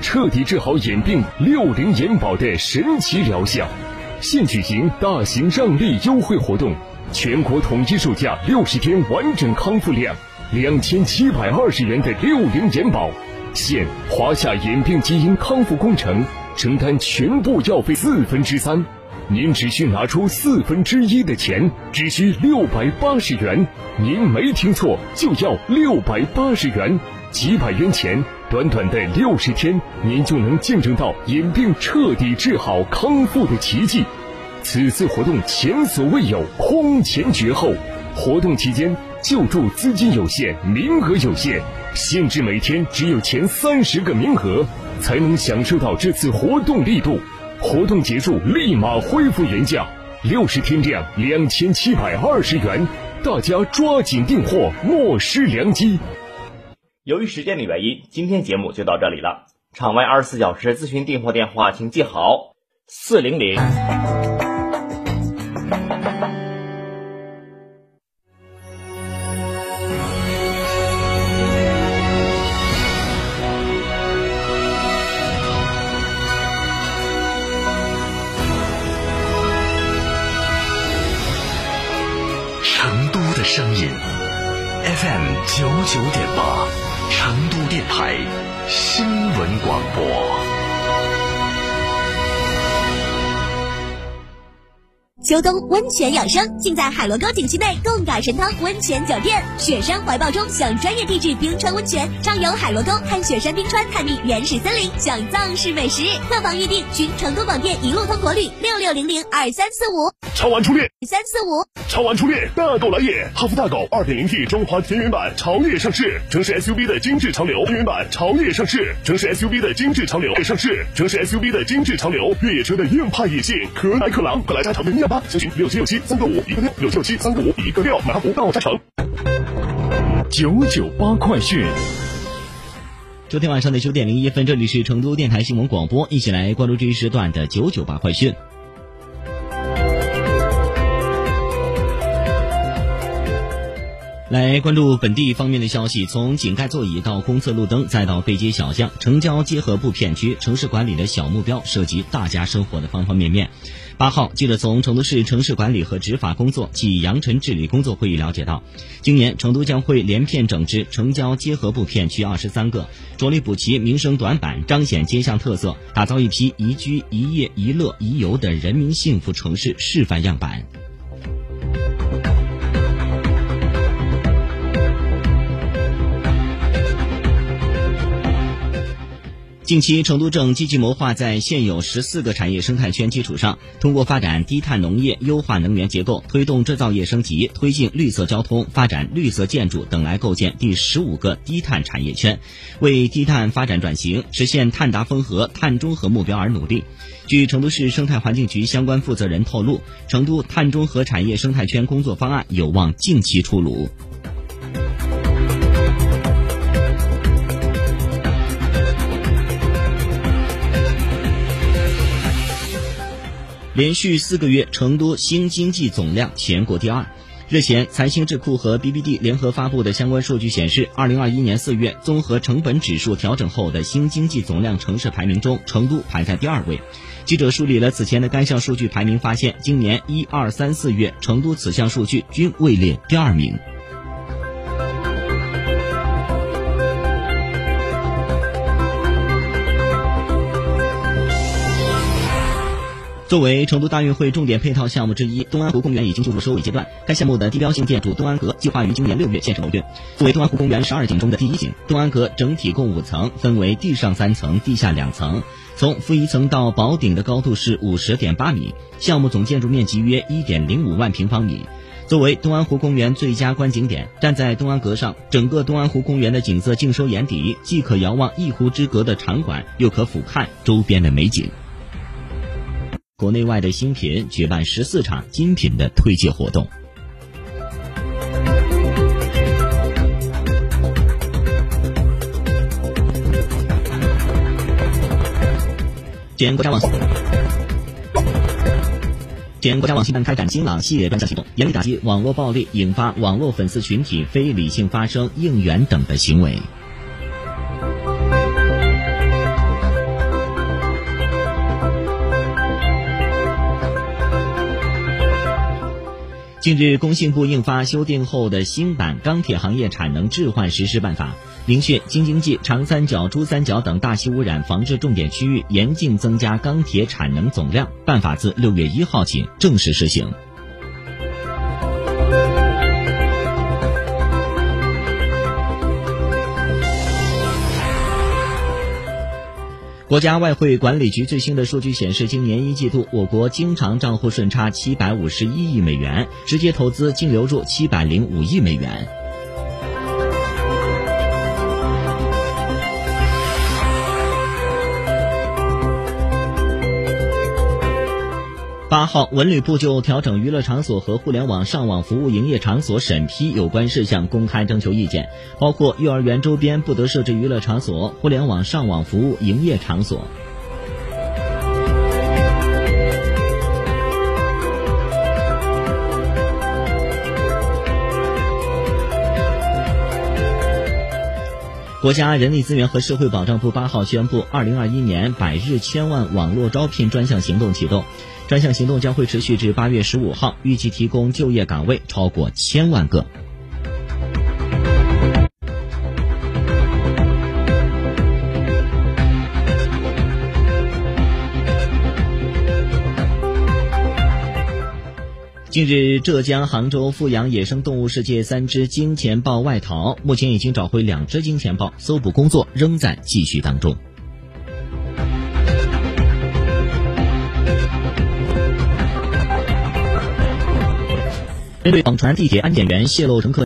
彻底治好眼病六零眼保的神奇疗效。现举行大型让利优惠活动，全国统一售价六十天完整康复量两千七百二十元的六零眼保，现华夏眼病基因康复工程承担全部药费四分之三，您只需拿出四分之一的钱，只需六百八十元。您没听错，就要六百八十元，几百元钱，短短的六十天，您就能见证到眼病彻底治好康复的奇迹。此次活动前所未有，空前绝后。活动期间，救助资金有限，名额有限，限制每天只有前三十个名额，才能享受到这次活动力度。活动结束，立马恢复原价，六十天量两千七百二十元，大家抓紧订货，莫失良机。由于时间的原因，今天节目就到这里了。场外二十四小时咨询订货电话，请记好：四零零。成都的声音 FM 九九点八，成都电台新闻广播。秋冬温泉养生，尽在海螺沟景区内贡嘎神汤温泉酒店。雪山怀抱中享专业地质冰川温泉，畅游海螺沟看雪山冰川，探秘原始森林，享藏式美食。客房预订，寻成都广电一路通国旅六六零零二三四五。超玩初恋三四五。超玩初恋，大狗来也！哈弗大狗二点零 T 中华田园版潮野上市，城市 SUV 的精致潮流，田园版潮野上市，城市 SUV 的精致潮流上市，城市 SUV 的精致潮流，越野车的硬派野性，可奶可狼，快来加长零幺八，详询六七六七三个五一个六，六七六七三个五一个六，马上到加成。九九八快讯，昨天晚上的九点零一分，这里是成都电台新闻广播，一起来关注这一时段的九九八快讯。来关注本地方面的消息，从井盖座椅到公厕路灯，再到背街小巷，城郊结合部片区城市管理的小目标，涉及大家生活的方方面面。八号，记者从成都市城市管理和执法工作暨扬尘治理工作会议了解到，今年成都将会连片整治城郊结合部片区二十三个，着力补齐民生短板，彰显街巷特色，打造一批宜居、宜业、宜乐、宜游的人民幸福城市示范样板。近期，成都正积极谋划在现有十四个产业生态圈基础上，通过发展低碳农业、优化能源结构、推动制造业升级、推进绿色交通、发展绿色建筑等，来构建第十五个低碳产业圈，为低碳发展转型、实现碳达峰和碳中和目标而努力。据成都市生态环境局相关负责人透露，成都碳中和产业生态圈工作方案有望近期出炉。连续四个月，成都新经济总量全国第二。日前，财新智库和 BBD 联合发布的相关数据显示，二零二一年四月综合成本指数调整后的新经济总量城市排名中，成都排在第二位。记者梳理了此前的该项数据排名，发现今年一二三四月，成都此项数据均位列第二名。作为成都大运会重点配套项目之一，东安湖公园已经进入收尾阶段。该项目的地标性建筑东安阁计划于今年六月建成投运。作为东安湖公园十二景中的第一景，东安阁整体共五层，分为地上三层、地下两层。从负一层到宝顶的高度是五十点八米，项目总建筑面积约一点零五万平方米。作为东安湖公园最佳观景点，站在东安阁上，整个东安湖公园的景色尽收眼底，既可遥望一湖之隔的场馆，又可俯瞰周边的美景。国内外的新品举办十四场精品的推介活动。前国家网，前国家网信办开展新浪系列专项行动，严厉打击网络暴力引发网络粉丝群体非理性发声、应援等的行为。近日，工信部印发修订后的新版《钢铁行业产能置换实施办法》，明确京津冀、长三角、珠三角等大气污染防治重点区域严禁增加钢铁产能总量。办法自六月一号起正式实行。国家外汇管理局最新的数据显示，今年一季度我国经常账户顺差七百五十一亿美元，直接投资净流入七百零五亿美元。八号，文旅部就调整娱乐场所和互联网上网服务营业场所审批有关事项公开征求意见，包括幼儿园周边不得设置娱乐场所、互联网上网服务营业场所。国家人力资源和社会保障部八号宣布，二零二一年百日千万网络招聘专项行动启动。专项行动将会持续至八月十五号，预计提供就业岗位超过千万个。近日，浙江杭州富阳野生动物世界三只金钱豹外逃，目前已经找回两只金钱豹，搜捕工作仍在继续当中。针对网传地铁安检员泄露乘客。